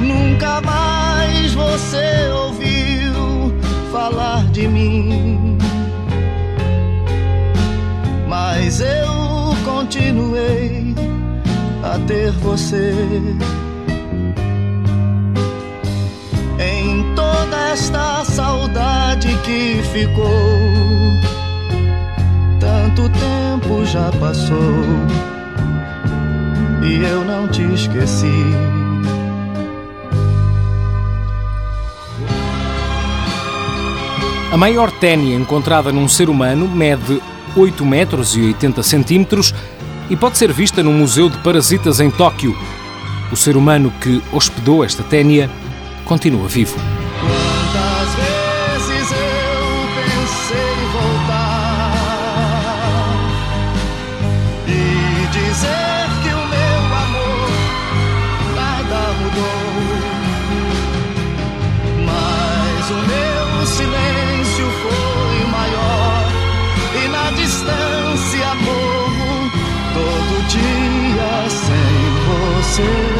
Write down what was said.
Nunca mais você continuei a ter você. Em toda esta saudade que ficou, tanto tempo já passou e eu não te esqueci. A maior ténia encontrada num ser humano mede 8 metros e 80 centímetros e pode ser vista no Museu de Parasitas em Tóquio. O ser humano que hospedou esta ténia continua vivo. pieces